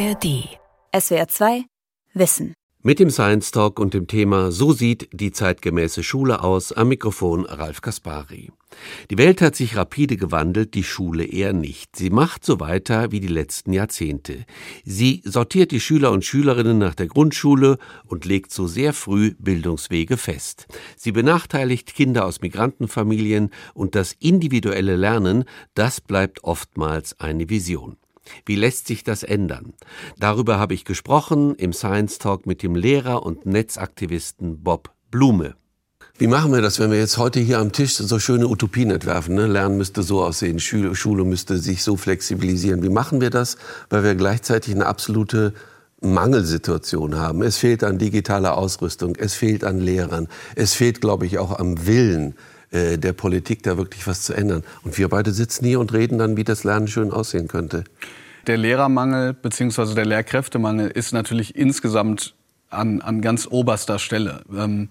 ARD. SWR 2 Wissen. Mit dem Science Talk und dem Thema So sieht die zeitgemäße Schule aus am Mikrofon Ralf Kaspari. Die Welt hat sich rapide gewandelt, die Schule eher nicht. Sie macht so weiter wie die letzten Jahrzehnte. Sie sortiert die Schüler und Schülerinnen nach der Grundschule und legt so sehr früh Bildungswege fest. Sie benachteiligt Kinder aus Migrantenfamilien und das individuelle Lernen, das bleibt oftmals eine Vision. Wie lässt sich das ändern? Darüber habe ich gesprochen im Science Talk mit dem Lehrer und Netzaktivisten Bob Blume. Wie machen wir das, wenn wir jetzt heute hier am Tisch so schöne Utopien entwerfen? Ne? Lernen müsste so aussehen, Schule, Schule müsste sich so flexibilisieren. Wie machen wir das, weil wir gleichzeitig eine absolute Mangelsituation haben? Es fehlt an digitaler Ausrüstung, es fehlt an Lehrern, es fehlt, glaube ich, auch am Willen äh, der Politik, da wirklich was zu ändern. Und wir beide sitzen hier und reden dann, wie das Lernen schön aussehen könnte. Der Lehrermangel bzw. der Lehrkräftemangel ist natürlich insgesamt an, an ganz oberster Stelle. Ähm,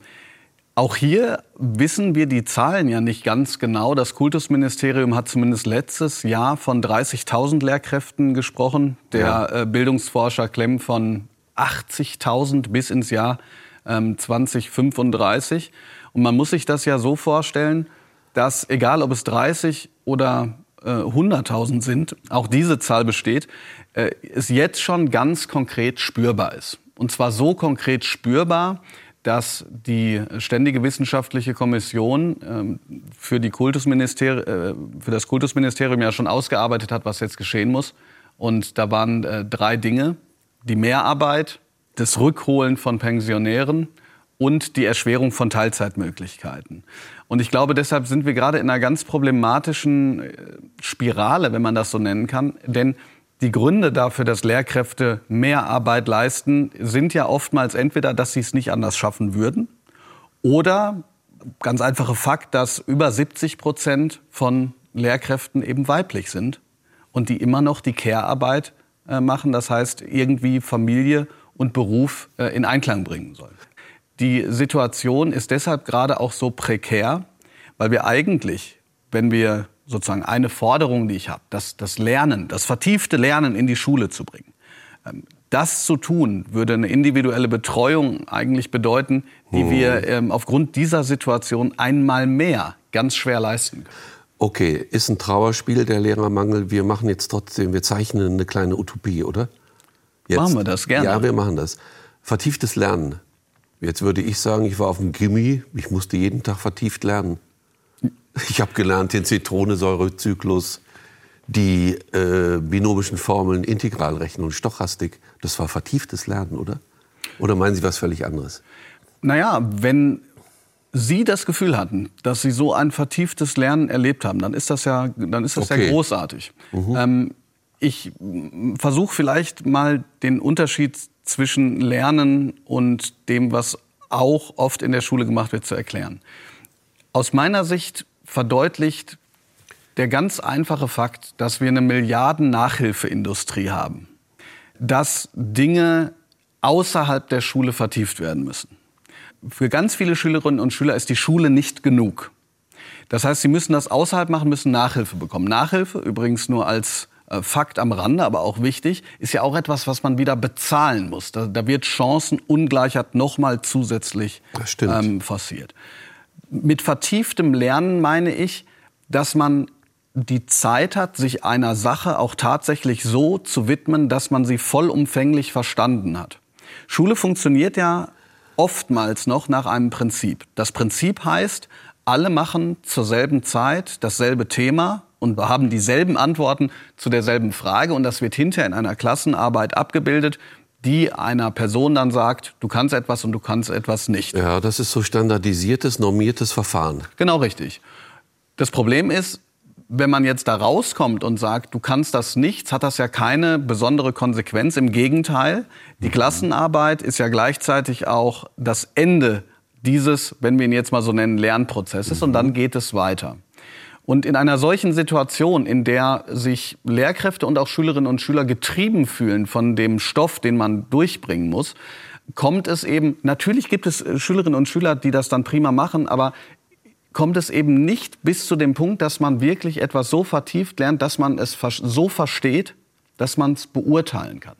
auch hier wissen wir die Zahlen ja nicht ganz genau. Das Kultusministerium hat zumindest letztes Jahr von 30.000 Lehrkräften gesprochen. Der ja. äh, Bildungsforscher Klemm von 80.000 bis ins Jahr ähm, 2035. Und man muss sich das ja so vorstellen, dass egal ob es 30 oder 100.000 äh, sind, auch diese Zahl besteht, äh, es jetzt schon ganz konkret spürbar ist. Und zwar so konkret spürbar, dass die Ständige Wissenschaftliche Kommission ähm, für, die Kultusministeri äh, für das Kultusministerium ja schon ausgearbeitet hat, was jetzt geschehen muss. Und da waren drei Dinge. Die Mehrarbeit, das Rückholen von Pensionären und die Erschwerung von Teilzeitmöglichkeiten. Und ich glaube, deshalb sind wir gerade in einer ganz problematischen äh, Spirale, wenn man das so nennen kann. Denn die Gründe dafür, dass Lehrkräfte mehr Arbeit leisten, sind ja oftmals entweder, dass sie es nicht anders schaffen würden oder ganz einfache Fakt, dass über 70 Prozent von Lehrkräften eben weiblich sind und die immer noch die Care-Arbeit äh, machen. Das heißt, irgendwie Familie und Beruf äh, in Einklang bringen sollen. Die Situation ist deshalb gerade auch so prekär, weil wir eigentlich, wenn wir sozusagen eine Forderung, die ich habe, das, das Lernen, das vertiefte Lernen in die Schule zu bringen, ähm, das zu tun, würde eine individuelle Betreuung eigentlich bedeuten, die hm. wir ähm, aufgrund dieser Situation einmal mehr ganz schwer leisten können. Okay, ist ein Trauerspiel der Lehrermangel. Wir machen jetzt trotzdem, wir zeichnen eine kleine Utopie, oder? Jetzt. Machen wir das gerne. Ja, wir machen das. Vertieftes Lernen. Jetzt würde ich sagen, ich war auf dem Gimmi, ich musste jeden Tag vertieft lernen. Ich habe gelernt den Zitronensäurezyklus, die äh, binomischen Formeln, Integralrechnung, Stochastik. Das war vertieftes Lernen, oder? Oder meinen Sie was völlig anderes? Naja, wenn Sie das Gefühl hatten, dass Sie so ein vertieftes Lernen erlebt haben, dann ist das ja, dann ist das okay. ja großartig. Mhm. Ähm, ich versuche vielleicht mal den Unterschied zwischen Lernen und dem, was auch oft in der Schule gemacht wird, zu erklären. Aus meiner Sicht verdeutlicht der ganz einfache Fakt, dass wir eine Milliarden-Nachhilfeindustrie haben, dass Dinge außerhalb der Schule vertieft werden müssen. Für ganz viele Schülerinnen und Schüler ist die Schule nicht genug. Das heißt, sie müssen das außerhalb machen, müssen Nachhilfe bekommen. Nachhilfe übrigens nur als Fakt am Rande, aber auch wichtig, ist ja auch etwas, was man wieder bezahlen muss. Da, da wird Chancenungleichheit nochmal zusätzlich ähm, forciert. Mit vertieftem Lernen meine ich, dass man die Zeit hat, sich einer Sache auch tatsächlich so zu widmen, dass man sie vollumfänglich verstanden hat. Schule funktioniert ja oftmals noch nach einem Prinzip. Das Prinzip heißt, alle machen zur selben Zeit dasselbe Thema und haben dieselben Antworten zu derselben Frage und das wird hinterher in einer Klassenarbeit abgebildet, die einer Person dann sagt, du kannst etwas und du kannst etwas nicht. Ja, das ist so standardisiertes, normiertes Verfahren. Genau richtig. Das Problem ist, wenn man jetzt da rauskommt und sagt, du kannst das nichts, hat das ja keine besondere Konsequenz. Im Gegenteil, die mhm. Klassenarbeit ist ja gleichzeitig auch das Ende dieses, wenn wir ihn jetzt mal so nennen, Lernprozesses mhm. und dann geht es weiter. Und in einer solchen Situation, in der sich Lehrkräfte und auch Schülerinnen und Schüler getrieben fühlen von dem Stoff, den man durchbringen muss, kommt es eben, natürlich gibt es äh, Schülerinnen und Schüler, die das dann prima machen, aber kommt es eben nicht bis zu dem Punkt, dass man wirklich etwas so vertieft lernt, dass man es so versteht, dass man es beurteilen kann.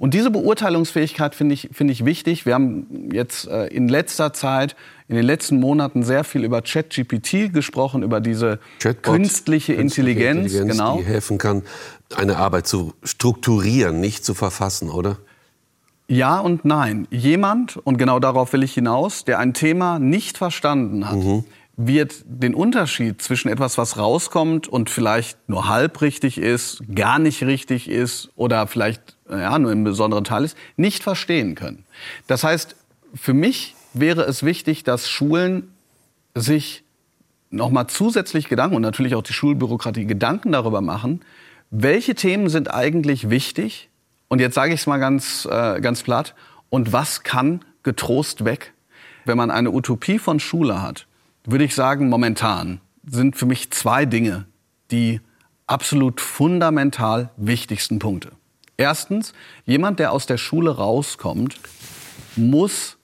Und diese Beurteilungsfähigkeit finde ich, finde ich wichtig. Wir haben jetzt äh, in letzter Zeit, in den letzten Monaten sehr viel über ChatGPT gesprochen, über diese Chatbot, künstliche, Intelligenz, Intelligenz, genau. die helfen kann, eine Arbeit zu strukturieren, nicht zu verfassen, oder? Ja und nein. Jemand, und genau darauf will ich hinaus, der ein Thema nicht verstanden hat, wird den Unterschied zwischen etwas, was rauskommt und vielleicht nur halb richtig ist, gar nicht richtig ist oder vielleicht ja, nur im besonderen Teil ist, nicht verstehen können. Das heißt, für mich wäre es wichtig, dass Schulen sich nochmal zusätzlich Gedanken und natürlich auch die Schulbürokratie Gedanken darüber machen, welche Themen sind eigentlich wichtig und jetzt sage ich es mal ganz, äh, ganz platt, und was kann getrost weg? Wenn man eine Utopie von Schule hat, würde ich sagen, momentan sind für mich zwei Dinge die absolut fundamental wichtigsten Punkte. Erstens, jemand, der aus der Schule rauskommt, muss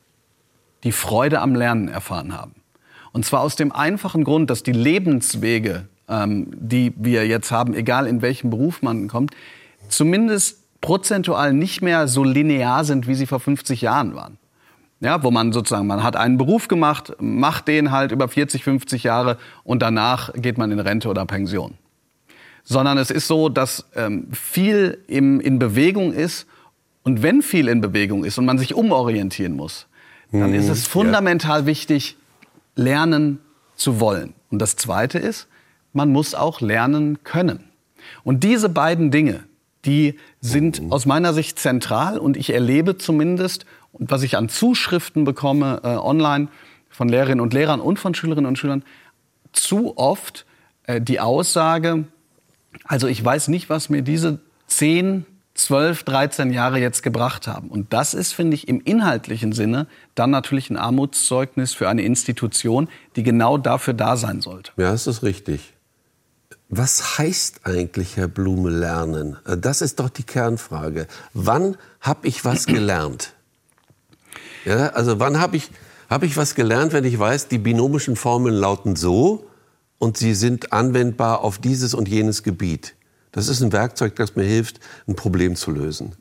die Freude am Lernen erfahren haben. Und zwar aus dem einfachen Grund, dass die Lebenswege, ähm, die wir jetzt haben, egal in welchem Beruf man kommt, zumindest prozentual nicht mehr so linear sind, wie sie vor 50 Jahren waren. Ja, wo man sozusagen, man hat einen Beruf gemacht, macht den halt über 40, 50 Jahre und danach geht man in Rente oder Pension. Sondern es ist so, dass ähm, viel im, in Bewegung ist und wenn viel in Bewegung ist und man sich umorientieren muss, dann ist es fundamental wichtig, lernen zu wollen. Und das Zweite ist, man muss auch lernen können. Und diese beiden Dinge, die sind aus meiner Sicht zentral und ich erlebe zumindest, und was ich an Zuschriften bekomme äh, online von Lehrerinnen und Lehrern und von Schülerinnen und Schülern, zu oft äh, die Aussage, also ich weiß nicht, was mir diese 10, 12, 13 Jahre jetzt gebracht haben. Und das ist, finde ich, im inhaltlichen Sinne dann natürlich ein Armutszeugnis für eine Institution, die genau dafür da sein sollte. Ja, das ist richtig. Was heißt eigentlich, Herr Blume, lernen? Äh, Das ist doch die Kernfrage. Wann habe ich was gelernt? Ja, also wann habe ich, hab ich was gelernt, wenn ich weiß, die binomischen Formeln lauten so und sie sind anwendbar auf dieses und jenes Gebiet? Das ist ein Werkzeug, das mir hilft, ein Problem zu lösen.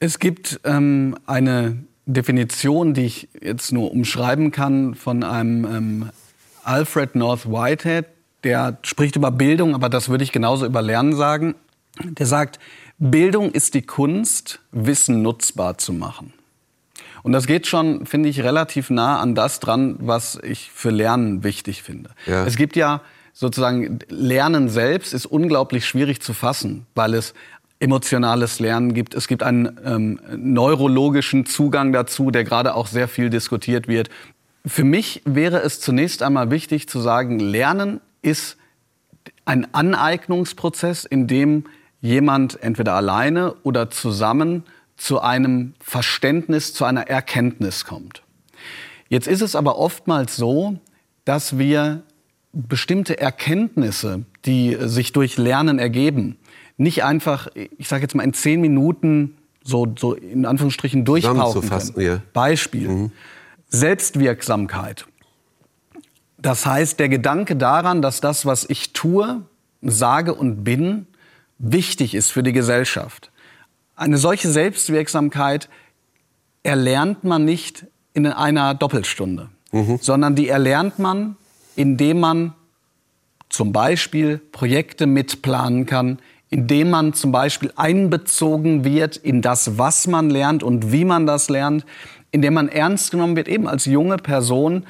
Es gibt ähm, eine Definition, die ich jetzt nur umschreiben kann, von einem ähm, Alfred North Whitehead. Der spricht über Bildung, aber das würde ich genauso über Lernen sagen. Der sagt, Bildung ist die Kunst, Wissen nutzbar zu machen. Und das geht schon, finde ich, relativ nah an das dran, was ich für Lernen wichtig finde. Ja. Es gibt ja sozusagen, Lernen selbst ist unglaublich schwierig zu fassen, weil es emotionales Lernen gibt. Es gibt einen ähm, neurologischen Zugang dazu, der gerade auch sehr viel diskutiert wird. Für mich wäre es zunächst einmal wichtig zu sagen, Lernen ist ein Aneignungsprozess, in dem jemand entweder alleine oder zusammen zu einem Verständnis, zu einer Erkenntnis kommt. Jetzt ist es aber oftmals so, dass wir bestimmte Erkenntnisse, die sich durch Lernen ergeben, nicht einfach, ich sage jetzt mal in zehn Minuten so, so in Anführungsstrichen durchpauken können. ja. Beispiel. Selbstwirksamkeit. Das heißt, der Gedanke daran, dass das, was ich tue, sage und bin, wichtig ist für die Gesellschaft. Eine solche Selbstwirksamkeit erlernt man nicht in einer Doppelstunde, sondern die erlernt man, indem man zum Beispiel Projekte mitplanen kann, indem man zum Beispiel einbezogen wird in das, was man lernt und wie man das lernt, indem man ernst genommen wird, eben als junge Person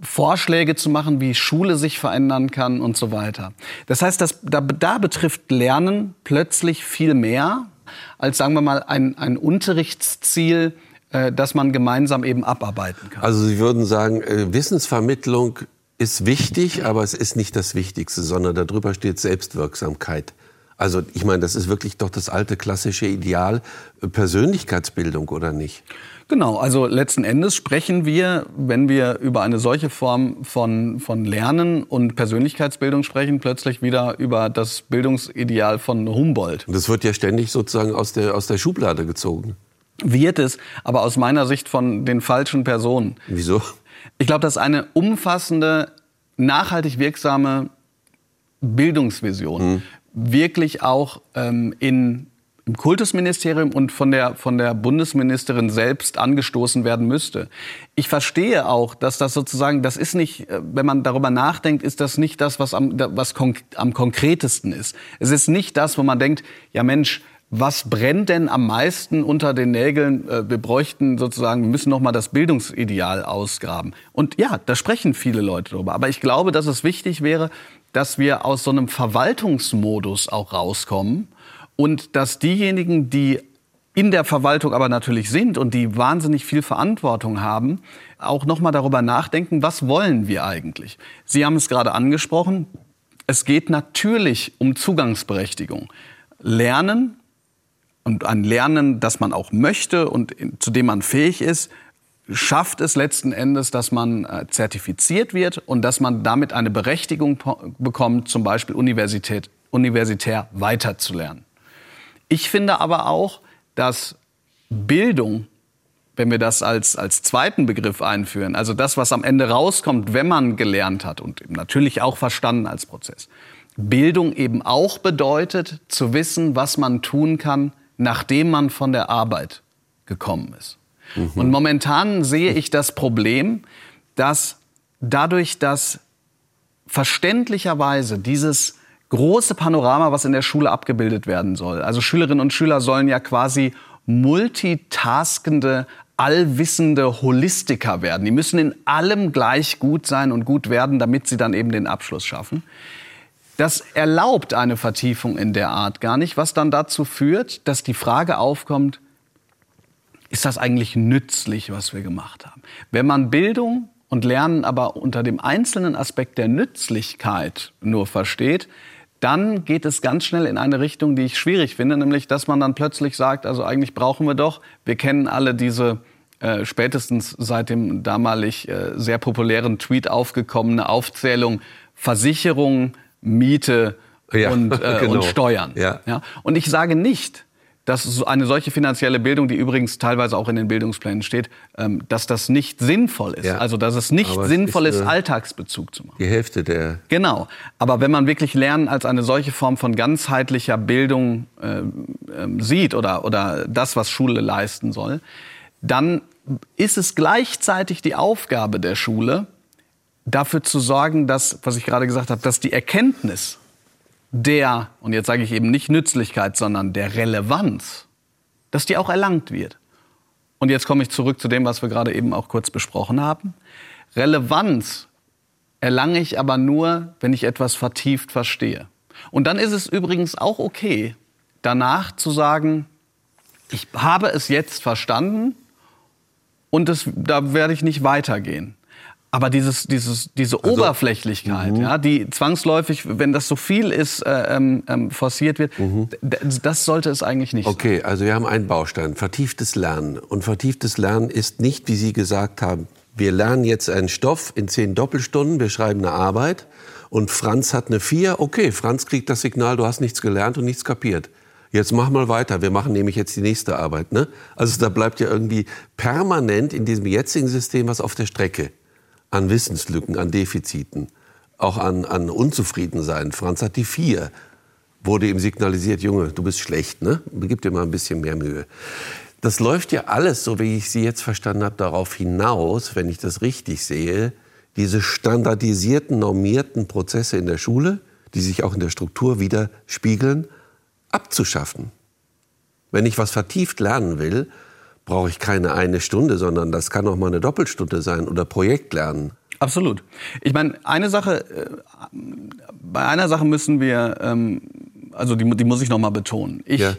Vorschläge zu machen, wie Schule sich verändern kann und so weiter. Das heißt, das, da, da betrifft Lernen plötzlich viel mehr als, sagen wir mal, ein, ein Unterrichtsziel, äh, das man gemeinsam eben abarbeiten kann. Also Sie würden sagen, äh, Wissensvermittlung ist wichtig, aber es ist nicht das Wichtigste, sondern darüber steht Selbstwirksamkeit. Also ich meine, das ist wirklich doch das alte klassische Ideal äh, Persönlichkeitsbildung, oder nicht? Genau, also letzten Endes sprechen wir, wenn wir über eine solche Form von, von Lernen und Persönlichkeitsbildung sprechen, plötzlich wieder über das Bildungsideal von Humboldt. Und das wird ja ständig sozusagen aus der, aus der Schublade gezogen. Wird es, aber aus meiner Sicht von den falschen Personen. Wieso? Ich glaube, dass eine umfassende, nachhaltig wirksame Bildungsvision wirklich auch ähm, in im Kultusministerium und von der, von der Bundesministerin selbst angestoßen werden müsste. Ich verstehe auch, dass das sozusagen, das ist nicht, äh, wenn man darüber nachdenkt, ist das nicht das, was am, was konk am konkretesten ist. Es ist nicht das, wo man denkt, ja Mensch, was brennt denn am meisten unter den Nägeln? Äh, wir bräuchten sozusagen, wir müssen noch mal das Bildungsideal ausgraben. Und ja, da sprechen viele Leute drüber. Aber ich glaube, dass es wichtig wäre, dass wir aus so einem Verwaltungsmodus auch rauskommen und dass diejenigen, die in der Verwaltung aber natürlich sind und die wahnsinnig viel Verantwortung haben, auch noch mal darüber nachdenken, was wollen wir eigentlich? Sie haben es gerade angesprochen, es geht natürlich um Zugangsberechtigung. Lernen und ein Lernen, das man auch möchte und zu dem man fähig ist, schafft es letzten Endes, dass man äh, zertifiziert wird und dass man damit eine Berechtigung bekommt, zum Beispiel Universität, universitär weiterzulernen. Ich finde aber auch, dass Bildung, wenn wir das als, als zweiten Begriff einführen, also das, was am Ende rauskommt, wenn man gelernt hat und natürlich auch verstanden als Prozess, Bildung eben auch bedeutet, zu wissen, was man tun kann, nachdem man von der Arbeit gekommen ist. Mhm. Und momentan sehe ich das Problem, dass dadurch, dass verständlicherweise dieses große Panorama, was in der Schule abgebildet werden soll. Also Schülerinnen und Schüler sollen ja quasi multitaskende, allwissende Holistiker werden. Die müssen in allem gleich gut sein und gut werden, damit sie dann eben den Abschluss schaffen. Das erlaubt eine Vertiefung in der Art gar nicht, was dann dazu führt, dass die Frage aufkommt, ist das eigentlich nützlich, was wir gemacht haben? Wenn man Bildung und Lernen aber unter dem einzelnen Aspekt der Nützlichkeit nur versteht, dann geht es ganz schnell in eine Richtung, die ich schwierig finde, nämlich dass man dann plötzlich sagt, also eigentlich brauchen wir doch, wir kennen alle diese äh, spätestens seit dem damalig äh, sehr populären Tweet aufgekommene Aufzählung Versicherung, Miete ja, und, äh, genau. und Steuern. Ja. ja. Und ich sage nicht, dass eine solche finanzielle Bildung, die übrigens teilweise auch in den Bildungsplänen steht, ähm, dass das nicht sinnvoll ist. Ja. Also dass es nicht Aber sinnvoll ist, ist Alltagsbezug zu machen. Die Hälfte der. Genau. Aber wenn man wirklich Lernen als eine solche Form von ganzheitlicher Bildung äh, äh, sieht oder, oder das, was Schule leisten soll, dann ist es gleichzeitig die Aufgabe der Schule, dafür zu sorgen, dass, was ich gerade gesagt habe, dass die Erkenntnis der, und jetzt sage ich eben nicht Nützlichkeit, sondern der Relevanz, dass die auch erlangt wird. Und jetzt komme ich zurück zu dem, was wir gerade eben auch kurz besprochen haben. Relevanz erlange ich aber nur, wenn ich etwas vertieft verstehe. Und dann ist es übrigens auch okay, danach zu sagen, ich habe es jetzt verstanden und das, da werde ich nicht weitergehen. Aber dieses, dieses, diese also, Oberflächlichkeit, mhm. ja, die zwangsläufig, wenn das so viel ist, äh, ähm, ähm forciert wird, mhm. das sollte es eigentlich nicht okay, sein. also wir haben einen Baustein, vertieftes Lernen. Und vertieftes Lernen ist nicht, wie Sie gesagt haben, wir lernen jetzt einen Stoff in zehn Doppelstunden, wir schreiben eine Arbeit und Franz hat eine vier. Okay, Franz kriegt das Signal, du hast nichts gelernt und nichts kapiert. Jetzt mach mal weiter. Wir machen nämlich jetzt die nächste Arbeit. Ne? Also da bleibt ja irgendwie permanent in diesem jetzigen System was auf der Strecke an Wissenslücken, an Defiziten, auch an, an Unzufriedensein. Franz hat die vier. Wurde ihm signalisiert, Junge, du bist schlecht, ne? Gib dir mal ein bisschen mehr Mühe. Das läuft ja alles, so wie ich Sie jetzt verstanden habe, darauf hinaus, wenn ich das richtig sehe, diese standardisierten, normierten Prozesse in der Schule, die sich auch in der Struktur widerspiegeln, abzuschaffen. Wenn ich was vertieft lernen will, brauche ich keine eine Stunde, sondern das kann auch mal eine Doppelstunde sein oder Projektlernen. Absolut. Ich meine, eine Sache, äh, bei einer Sache müssen wir, ähm, also die, die muss ich noch mal betonen. Ich, ja.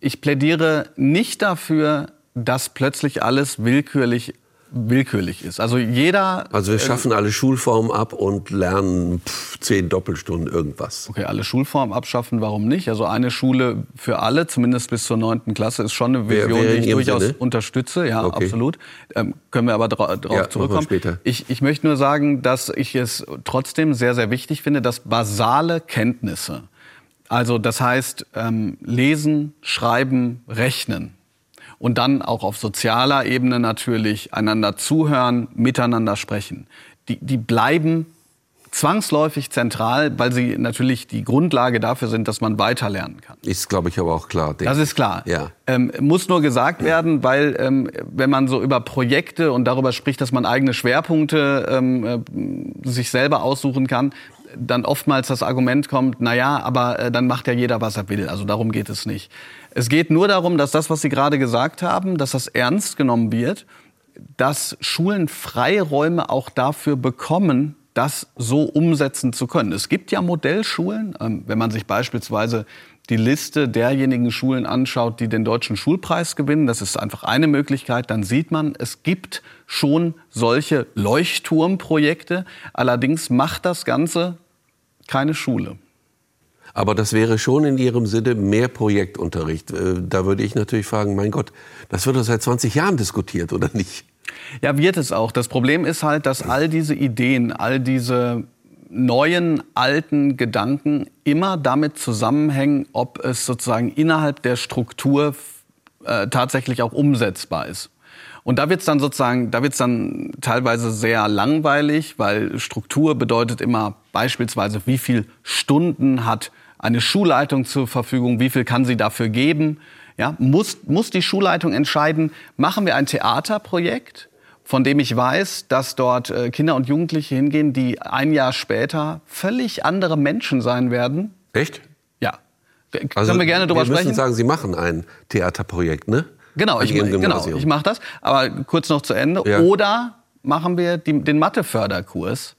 ich plädiere nicht dafür, dass plötzlich alles willkürlich willkürlich ist. Also jeder. Also wir schaffen äh, alle Schulformen ab und lernen pff, zehn Doppelstunden irgendwas. Okay, alle Schulformen abschaffen, warum nicht? Also eine Schule für alle, zumindest bis zur neunten Klasse, ist schon eine Vision, wer, wer die ich durchaus Sinne? unterstütze. Ja, okay. absolut. Ähm, können wir aber darauf ja, zurückkommen. Später. Ich, ich möchte nur sagen, dass ich es trotzdem sehr, sehr wichtig finde, dass basale Kenntnisse, also das heißt ähm, lesen, schreiben, rechnen, und dann auch auf sozialer Ebene natürlich einander zuhören, miteinander sprechen. Die, die bleiben zwangsläufig zentral, weil sie natürlich die Grundlage dafür sind, dass man weiterlernen kann. Ist, glaube ich, aber auch klar. Das ist klar. Ja. Ähm, muss nur gesagt werden, weil ähm, wenn man so über Projekte und darüber spricht, dass man eigene Schwerpunkte ähm, äh, sich selber aussuchen kann, dann oftmals das Argument kommt, na ja, aber äh, dann macht ja jeder, was er will. Also darum geht es nicht. Es geht nur darum, dass das, was Sie gerade gesagt haben, dass das ernst genommen wird, dass Schulen Freiräume auch dafür bekommen, das so umsetzen zu können. Es gibt ja Modellschulen, ähm, wenn man sich beispielsweise die Liste derjenigen Schulen anschaut, die den deutschen Schulpreis gewinnen, das ist einfach eine Möglichkeit, dann sieht man, es gibt schon solche Leuchtturmprojekte. Allerdings macht das Ganze keine Schule. Aber das wäre schon in Ihrem Sinne mehr Projektunterricht. Äh, da würde ich natürlich fragen, mein Gott, das wird doch seit 20 Jahren diskutiert, oder nicht? Ja, wird es auch. Das Problem ist halt, dass all diese Ideen, all diese neuen, alten Gedanken immer damit zusammenhängen, ob es sozusagen innerhalb der Struktur äh, tatsächlich auch umsetzbar ist. Und da wird's dann sozusagen, da wird's dann teilweise sehr langweilig, weil Struktur bedeutet immer beispielsweise, wie viel Stunden hat eine Schulleitung zur Verfügung, wie viel kann sie dafür geben. Ja, muss, muss die Schulleitung entscheiden, machen wir ein Theaterprojekt, von dem ich weiß, dass dort äh, Kinder und Jugendliche hingehen, die ein Jahr später völlig andere Menschen sein werden. Echt? Ja. Können also, wir gerne drüber wir sprechen? müssen sagen, Sie machen ein Theaterprojekt, ne? Genau, ich, genau, ich mache das. Aber kurz noch zu Ende. Ja. Oder machen wir die, den Matheförderkurs,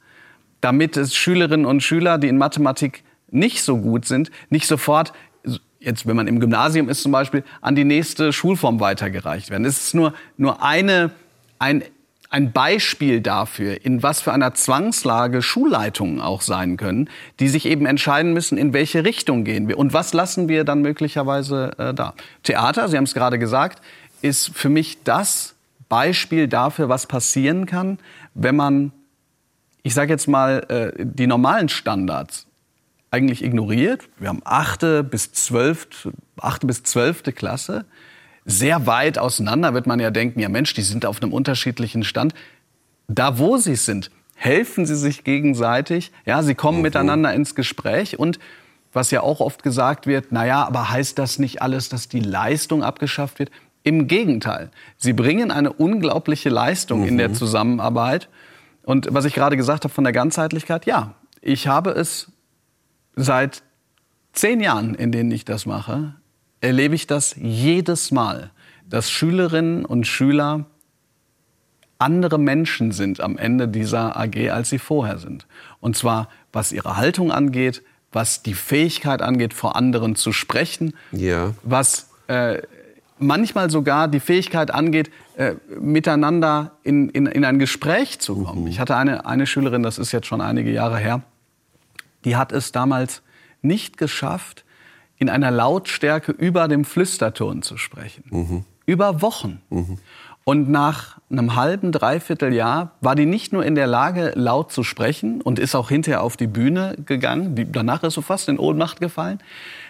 damit es Schülerinnen und Schüler, die in Mathematik nicht so gut sind, nicht sofort jetzt, wenn man im Gymnasium ist zum Beispiel, an die nächste Schulform weitergereicht werden. Es ist nur, nur eine, ein, ein Beispiel dafür, in was für einer Zwangslage Schulleitungen auch sein können, die sich eben entscheiden müssen, in welche Richtung gehen wir und was lassen wir dann möglicherweise äh, da. Theater, Sie haben es gerade gesagt, ist für mich das Beispiel dafür, was passieren kann, wenn man, ich sage jetzt mal, äh, die normalen Standards eigentlich ignoriert. Wir haben achte bis zwölfte, achte bis zwölfte Klasse. Sehr weit auseinander wird man ja denken, ja Mensch, die sind auf einem unterschiedlichen Stand. Da, wo sie sind, helfen sie sich gegenseitig. Ja, sie kommen mhm. miteinander ins Gespräch und was ja auch oft gesagt wird, na ja, aber heißt das nicht alles, dass die Leistung abgeschafft wird? Im Gegenteil. Sie bringen eine unglaubliche Leistung mhm. in der mhm. Zusammenarbeit. Und was ich gerade gesagt habe von der Ganzheitlichkeit, ja, ich habe es seit zehn Jahren, in denen ich das mache, erlebe ich das jedes Mal, dass Schülerinnen und Schüler andere Menschen sind am Ende dieser AG, als sie vorher sind. Und zwar was ihre Haltung angeht, was die Fähigkeit angeht, vor anderen zu sprechen, ja. was äh, manchmal sogar die Fähigkeit angeht, äh, miteinander in, in, in ein Gespräch zu kommen. Mhm. Ich hatte eine, eine Schülerin, das ist jetzt schon einige Jahre her, die hat es damals nicht geschafft, in einer Lautstärke über dem Flüsterton zu sprechen. Mhm. Über Wochen. Mhm. Und nach einem halben, dreiviertel Jahr war die nicht nur in der Lage, laut zu sprechen und ist auch hinterher auf die Bühne gegangen. Die, danach ist so fast in Ohnmacht gefallen.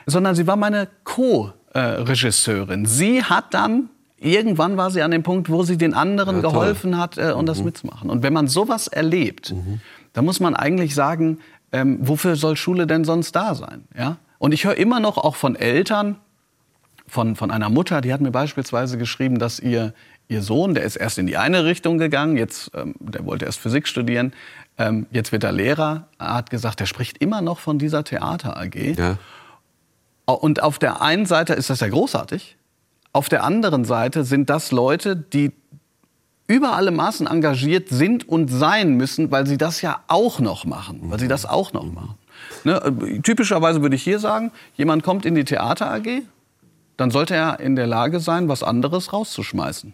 Sondern sie war meine Co-Regisseurin. Sie hat dann, irgendwann war sie an dem Punkt, wo sie den anderen ja, geholfen hat, äh, und mhm. das mitzumachen. Und wenn man sowas erlebt, mhm. dann muss man eigentlich sagen, ähm, wofür soll Schule denn sonst da sein? Ja? Und ich höre immer noch auch von Eltern, von, von einer Mutter, die hat mir beispielsweise geschrieben, dass ihr, ihr Sohn, der ist erst in die eine Richtung gegangen, jetzt, ähm, der wollte erst Physik studieren, ähm, jetzt wird er Lehrer, er hat gesagt, er spricht immer noch von dieser Theater AG. Ja. Und auf der einen Seite ist das ja großartig, auf der anderen Seite sind das Leute, die über alle Maßen engagiert sind und sein müssen, weil sie das ja auch noch machen, weil sie das auch noch machen. Ne, typischerweise würde ich hier sagen, jemand kommt in die Theater AG, dann sollte er in der Lage sein, was anderes rauszuschmeißen.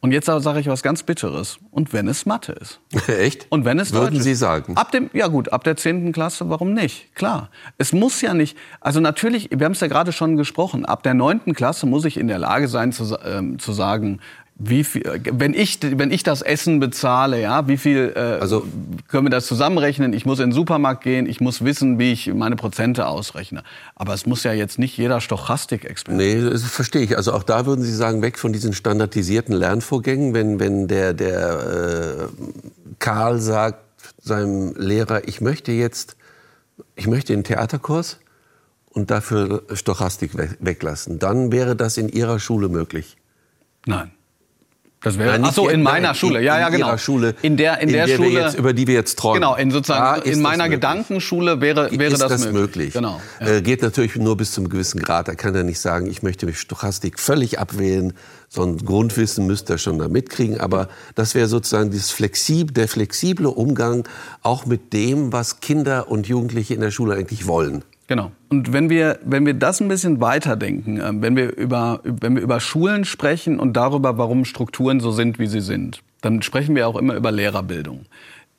Und jetzt sage ich was ganz Bitteres. Und wenn es Mathe ist. Echt? Und wenn es Würden Deutsch Sie ist. sagen? Ab dem, ja gut, ab der 10. Klasse, warum nicht? Klar. Es muss ja nicht, also natürlich, wir haben es ja gerade schon gesprochen, ab der 9. Klasse muss ich in der Lage sein zu, ähm, zu sagen, wie viel, wenn ich, wenn ich das Essen bezahle, ja, wie viel äh, also, können wir das zusammenrechnen? Ich muss in den Supermarkt gehen, ich muss wissen, wie ich meine Prozente ausrechne. Aber es muss ja jetzt nicht jeder Stochastik-Experte. Nee, das verstehe ich. Also auch da würden Sie sagen, weg von diesen standardisierten Lernvorgängen, wenn, wenn der, der äh, Karl sagt, seinem Lehrer, ich möchte jetzt, ich möchte den Theaterkurs und dafür Stochastik weglassen. Dann wäre das in Ihrer Schule möglich. Nein. Das wäre Ach so, in meiner nein, Schule. Ja, ja, genau. Schule, in der, in, in der, der Schule, jetzt, über die wir jetzt träumen. Genau, in sozusagen in meiner Gedankenschule wäre, wäre ist das, das möglich. möglich. Genau. Ja. Äh, geht natürlich nur bis zum gewissen Grad. Er kann ja nicht sagen, ich möchte mich Stochastik völlig abwählen. So ein Grundwissen müsste er schon da mitkriegen. Aber das wäre sozusagen dieses flexib, der flexible Umgang auch mit dem, was Kinder und Jugendliche in der Schule eigentlich wollen. Genau. Und wenn wir, wenn wir das ein bisschen weiterdenken, äh, wenn wir, über, wenn wir über Schulen sprechen und darüber, warum Strukturen so sind, wie sie sind, dann sprechen wir auch immer über Lehrerbildung.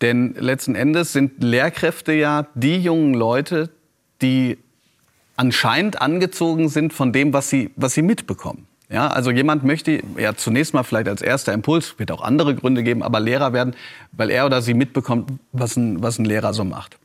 Denn letzten Endes sind Lehrkräfte ja die jungen Leute, die anscheinend angezogen sind von dem, was sie, was sie mitbekommen. Ja, also jemand möchte ja zunächst mal vielleicht als erster Impuls, wird auch andere Gründe geben, aber Lehrer werden, weil er oder sie mitbekommt, was ein, was ein Lehrer so macht.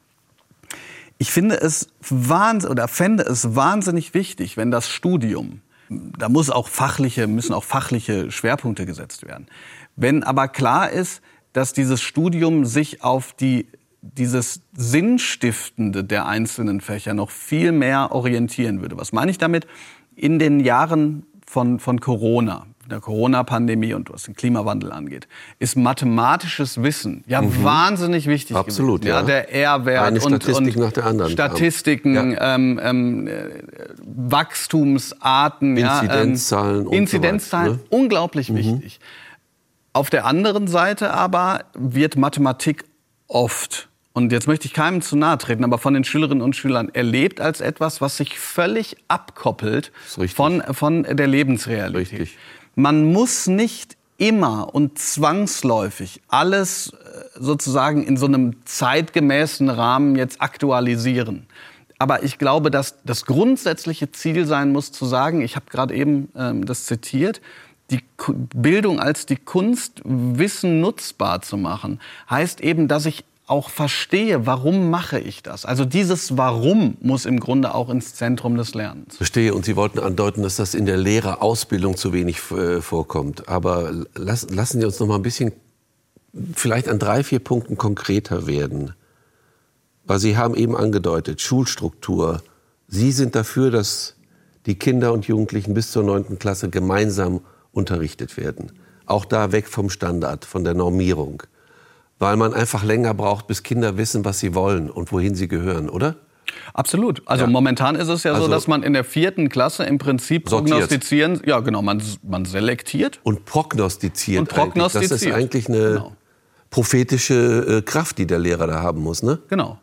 Ich finde es wahns oder fände es wahnsinnig wichtig, wenn das Studium, da muss auch fachliche, müssen auch fachliche Schwerpunkte gesetzt werden. Wenn aber klar ist, dass dieses Studium sich auf die, dieses Sinnstiftende der einzelnen Fächer noch viel mehr orientieren würde. Was meine ich damit? In den Jahren von, von Corona, der Corona-Pandemie und was den Klimawandel angeht, ist mathematisches Wissen ja mhm. wahnsinnig wichtig. Absolut, gewesen. ja. Der R-Wert und, Statistik und nach der anderen. Statistiken, ja. ähm, ähm, Wachstumsarten, Inzidenzzahlen, ja, ähm, Inzidenzzahlen, so ne? unglaublich mhm. wichtig. Auf der anderen Seite aber wird Mathematik oft und jetzt möchte ich keinem zu nahe treten, aber von den Schülerinnen und Schülern erlebt als etwas, was sich völlig abkoppelt von, von der Lebensrealität. Richtig. Man muss nicht immer und zwangsläufig alles äh, sozusagen in so einem zeitgemäßen Rahmen jetzt aktualisieren. Aber ich glaube, dass das grundsätzliche Ziel sein muss, zu sagen, ich habe gerade eben ähm, das zitiert, die Bildung als die Kunst, Wissen nutzbar zu machen, heißt eben, dass ich auch verstehe, warum mache ich das. Also dieses Warum muss im Grunde auch ins Zentrum des Lernens. Verstehe. Und Sie wollten andeuten, dass das in der Lehrerausbildung zu wenig äh, vorkommt. Aber las, lassen Sie uns noch mal ein bisschen vielleicht an drei, vier Punkten konkreter werden. Weil Sie haben eben angedeutet, Schulstruktur. Sie sind dafür, dass die Kinder und Jugendlichen bis zur neunten Klasse gemeinsam unterrichtet werden. Auch da weg vom Standard, von der Normierung weil man einfach länger braucht, bis Kinder wissen, was sie wollen und wohin sie gehören, oder? Absolut. Also ja. momentan ist es ja also so, dass man in der vierten Klasse im Prinzip prognostizieren, sortiert. ja genau, man, man selektiert. Und prognostiziert. Und prognostiziert. Das ist eigentlich eine genau. prophetische äh, Kraft, die der Lehrer da haben muss, ne? Genau.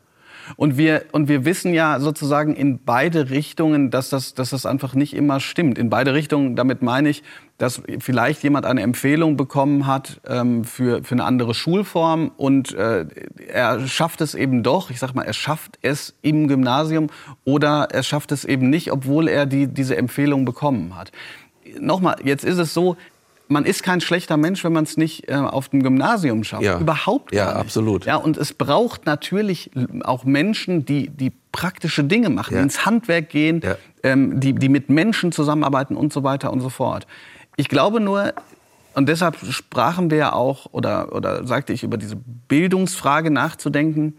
Und wir, und wir wissen ja sozusagen in beide Richtungen, dass das, dass das einfach nicht immer stimmt. In beide Richtungen, damit meine ich, dass vielleicht jemand eine Empfehlung bekommen hat ähm, für, für eine andere Schulform und äh, er schafft es eben doch, ich sag mal, er schafft es im Gymnasium oder er schafft es eben nicht, obwohl er die, diese Empfehlung bekommen hat. Nochmal, jetzt ist es so, man ist kein schlechter Mensch, wenn man es nicht äh, auf dem Gymnasium schafft. Ja. Überhaupt gar ja, nicht. absolut. Ja, und es braucht natürlich auch Menschen, die, die praktische Dinge machen, ja. die ins Handwerk gehen, ja. ähm, die, die mit Menschen zusammenarbeiten und so weiter und so fort. Ich glaube nur, und deshalb sprachen wir ja auch, oder, oder sagte ich, über diese Bildungsfrage nachzudenken,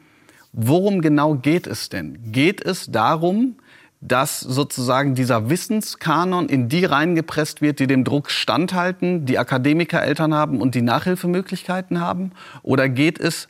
worum genau geht es denn? Geht es darum, dass sozusagen dieser Wissenskanon in die reingepresst wird, die dem Druck standhalten, die Akademiker Eltern haben und die Nachhilfemöglichkeiten haben? Oder geht es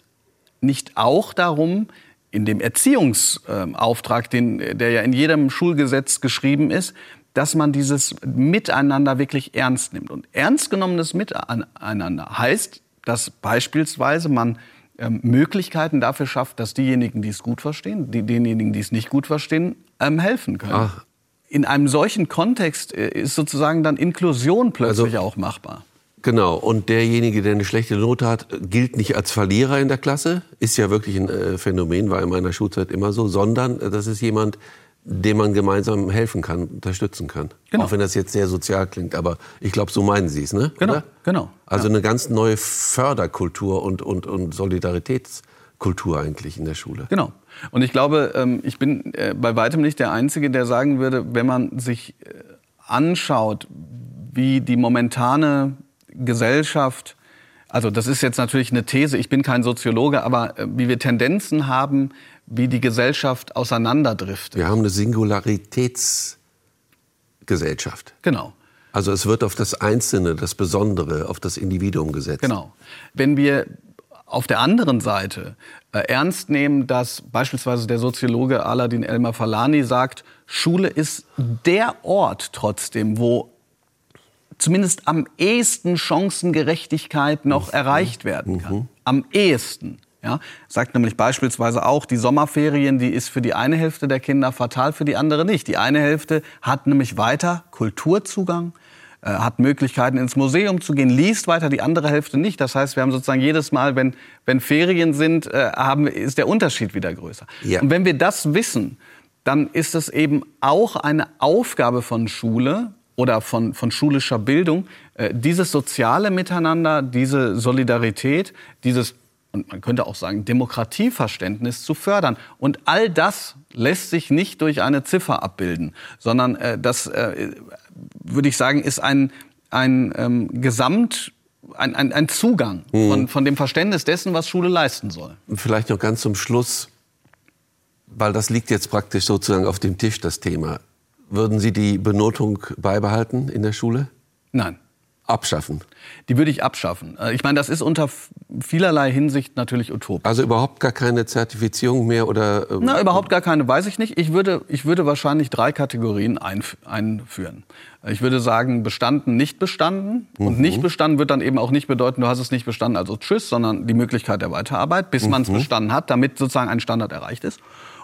nicht auch darum, in dem Erziehungsauftrag, den, der ja in jedem Schulgesetz geschrieben ist, dass man dieses Miteinander wirklich ernst nimmt. Und ernst genommenes Miteinander heißt, dass beispielsweise man ähm, Möglichkeiten dafür schafft, dass diejenigen, die es gut verstehen, die, denjenigen, die es nicht gut verstehen, ähm, helfen können. Ach. In einem solchen Kontext äh, ist sozusagen dann Inklusion plötzlich also, auch machbar. Genau, und derjenige, der eine schlechte Note hat, gilt nicht als Verlierer in der Klasse, ist ja wirklich ein äh, Phänomen, war in meiner Schulzeit immer so, sondern äh, das ist jemand, dem man gemeinsam helfen kann, unterstützen kann. Genau. Auch wenn das jetzt sehr sozial klingt, aber ich glaube, so meinen Sie es, ne? Genau, Oder? genau. Also ja. eine ganz neue Förderkultur und, und, und Solidaritätskultur eigentlich in der Schule. Genau. Und ich glaube, ähm, ich bin äh, bei weitem nicht der Einzige, der sagen würde, wenn man sich äh, anschaut, wie die momentane Gesellschaft Also das ist jetzt natürlich eine These, ich bin kein Soziologe, aber äh, wie wir Tendenzen haben, wie die Gesellschaft auseinanderdriftet. Wir haben eine Singularitätsgesellschaft. Genau. Also es wird auf das Einzelne, das Besondere, auf das Individuum gesetzt. Genau. Wenn wir auf der anderen Seite äh, ernst nehmen, dass beispielsweise der Soziologe Aladin Elmar Falani sagt, Schule ist der Ort trotzdem, wo zumindest am ehesten Chancengerechtigkeit noch mhm. erreicht werden kann. Mhm. Am ehesten. Ja, sagt nämlich beispielsweise auch, die Sommerferien, die ist für die eine Hälfte der Kinder fatal, für die andere nicht. Die eine Hälfte hat nämlich weiter Kulturzugang, äh, hat Möglichkeiten ins Museum zu gehen, liest weiter, die andere Hälfte nicht. Das heißt, wir haben sozusagen jedes Mal, wenn, wenn Ferien sind, äh, haben, ist der Unterschied wieder größer. Ja. Und wenn wir das wissen, dann ist es eben auch eine Aufgabe von Schule, oder von, von schulischer Bildung, äh, dieses soziale Miteinander, diese Solidarität, dieses und man könnte auch sagen, Demokratieverständnis zu fördern. Und all das lässt sich nicht durch eine Ziffer abbilden, sondern äh, das, äh, würde ich sagen, ist ein, ein ähm, Gesamt, ein, ein, ein Zugang hm. von, von dem Verständnis dessen, was Schule leisten soll. Vielleicht noch ganz zum Schluss, weil das liegt jetzt praktisch sozusagen auf dem Tisch, das Thema. Würden Sie die Benotung beibehalten in der Schule? Nein. Abschaffen? Die würde ich abschaffen. Äh, ich meine, das ist unter vielerlei Hinsicht natürlich utopisch. Also überhaupt gar keine Zertifizierung mehr oder? Ähm, Na, überhaupt gar keine, weiß ich nicht. Ich würde, ich würde wahrscheinlich drei Kategorien einführen. Ich würde sagen, bestanden, nicht bestanden. Mhm. Und nicht bestanden wird dann eben auch nicht bedeuten, du hast es nicht bestanden, also tschüss, sondern die Möglichkeit der Weiterarbeit, bis mhm. man es bestanden hat, damit sozusagen ein Standard erreicht ist.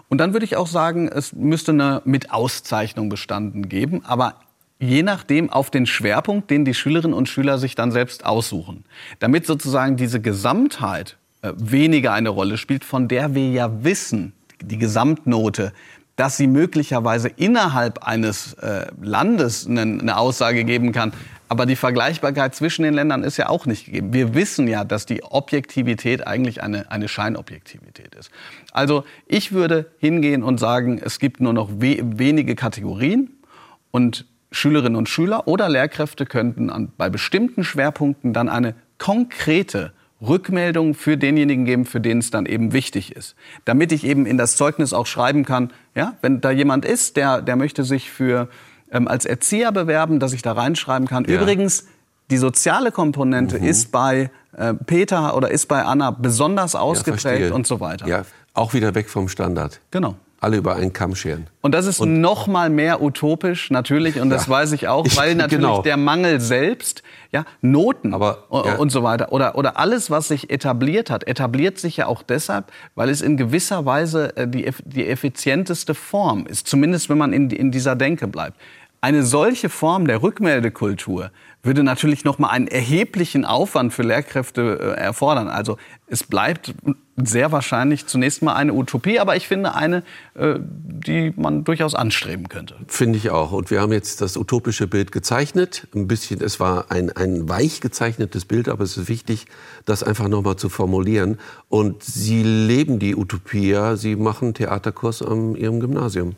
Und dann würde ich auch sagen, es müsste eine mit Auszeichnung bestanden geben, aber je nachdem auf den Schwerpunkt, den die Schülerinnen und Schüler sich dann selbst aussuchen. Damit sozusagen diese Gesamtheit äh, weniger eine Rolle spielt, von der wir ja wissen, die Gesamtnote, dass sie möglicherweise innerhalb eines äh, Landes eine, eine Aussage geben kann, aber die Vergleichbarkeit zwischen den Ländern ist ja auch nicht gegeben. Wir wissen ja, dass die Objektivität eigentlich eine, eine Scheinobjektivität ist. Also ich würde hingehen und sagen, es gibt nur noch we wenige Kategorien und Schülerinnen und Schüler oder Lehrkräfte könnten an, bei bestimmten Schwerpunkten dann eine konkrete Rückmeldung für denjenigen geben, für den es dann eben wichtig ist. Damit ich eben in das Zeugnis auch schreiben kann, ja, wenn da jemand ist, der, der möchte sich für ähm, als Erzieher bewerben, dass ich da reinschreiben kann. Ja. Übrigens, die soziale Komponente mhm. ist bei äh, Peter oder ist bei Anna besonders ausgeprägt ja, und so weiter. Ja, auch wieder weg vom Standard. Genau alle über einen Kamm scheren. Und das ist und noch mal mehr utopisch natürlich und das ja, weiß ich auch, weil natürlich genau. der Mangel selbst, ja, Noten Aber, ja. und so weiter oder oder alles, was sich etabliert hat, etabliert sich ja auch deshalb, weil es in gewisser Weise äh, die die effizienteste Form ist, zumindest wenn man in in dieser Denke bleibt. Eine solche Form der Rückmeldekultur würde natürlich noch mal einen erheblichen Aufwand für Lehrkräfte äh, erfordern. Also es bleibt sehr wahrscheinlich zunächst mal eine Utopie, aber ich finde eine, äh, die man durchaus anstreben könnte. Finde ich auch. Und wir haben jetzt das utopische Bild gezeichnet. Ein bisschen, es war ein, ein weich gezeichnetes Bild, aber es ist wichtig, das einfach noch mal zu formulieren. Und Sie leben die Utopie, Sie machen Theaterkurs an Ihrem Gymnasium.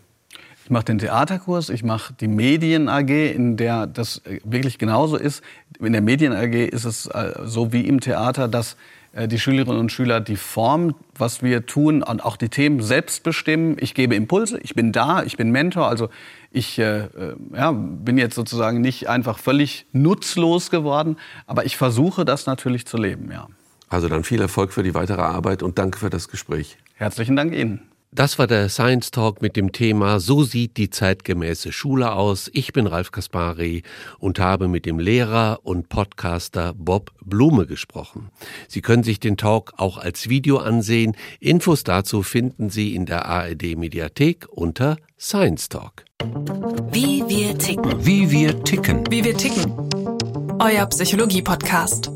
Ich mache den Theaterkurs, ich mache die Medien AG, in der das äh, wirklich genauso ist. In der Medien AG ist es äh, so wie im Theater, dass äh, die Schülerinnen und Schüler die Form, was wir tun und auch die Themen selbst bestimmen. Ich gebe Impulse, ich bin da, ich bin Mentor. Also ich äh, ja, bin jetzt sozusagen nicht einfach völlig nutzlos geworden, aber ich versuche das natürlich zu leben, ja. Also dann viel Erfolg für die weitere Arbeit und danke für das Gespräch. Herzlichen Dank Ihnen. Das war der Science Talk mit dem Thema So sieht die zeitgemäße Schule aus. Ich bin Ralf Kaspari und habe mit dem Lehrer und Podcaster Bob Blume gesprochen. Sie können sich den Talk auch als Video ansehen. Infos dazu finden Sie in der ARD Mediathek unter Science Talk. Wie wir ticken. Wie wir ticken. Wie wir ticken. Euer Psychologie Podcast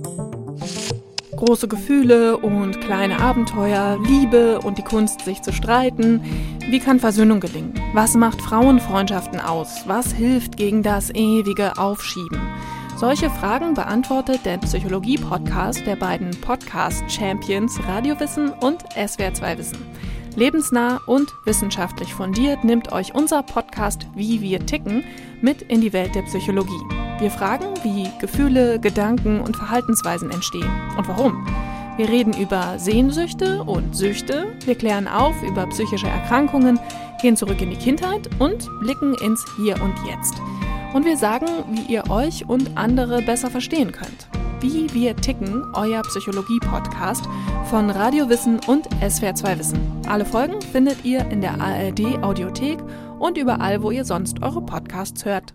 große Gefühle und kleine Abenteuer, Liebe und die Kunst, sich zu streiten. Wie kann Versöhnung gelingen? Was macht Frauenfreundschaften aus? Was hilft gegen das ewige Aufschieben? Solche Fragen beantwortet der Psychologie-Podcast der beiden Podcast-Champions Radiowissen und SWR2 Wissen. Lebensnah und wissenschaftlich fundiert nimmt euch unser Podcast Wie wir ticken mit in die Welt der Psychologie. Wir fragen, wie Gefühle, Gedanken und Verhaltensweisen entstehen und warum. Wir reden über Sehnsüchte und Süchte, wir klären auf über psychische Erkrankungen, gehen zurück in die Kindheit und blicken ins Hier und Jetzt. Und wir sagen, wie ihr euch und andere besser verstehen könnt. Wie wir ticken, euer Psychologie-Podcast von Radio Wissen und SWR2 Wissen. Alle Folgen findet ihr in der ARD Audiothek und überall, wo ihr sonst eure Podcasts hört.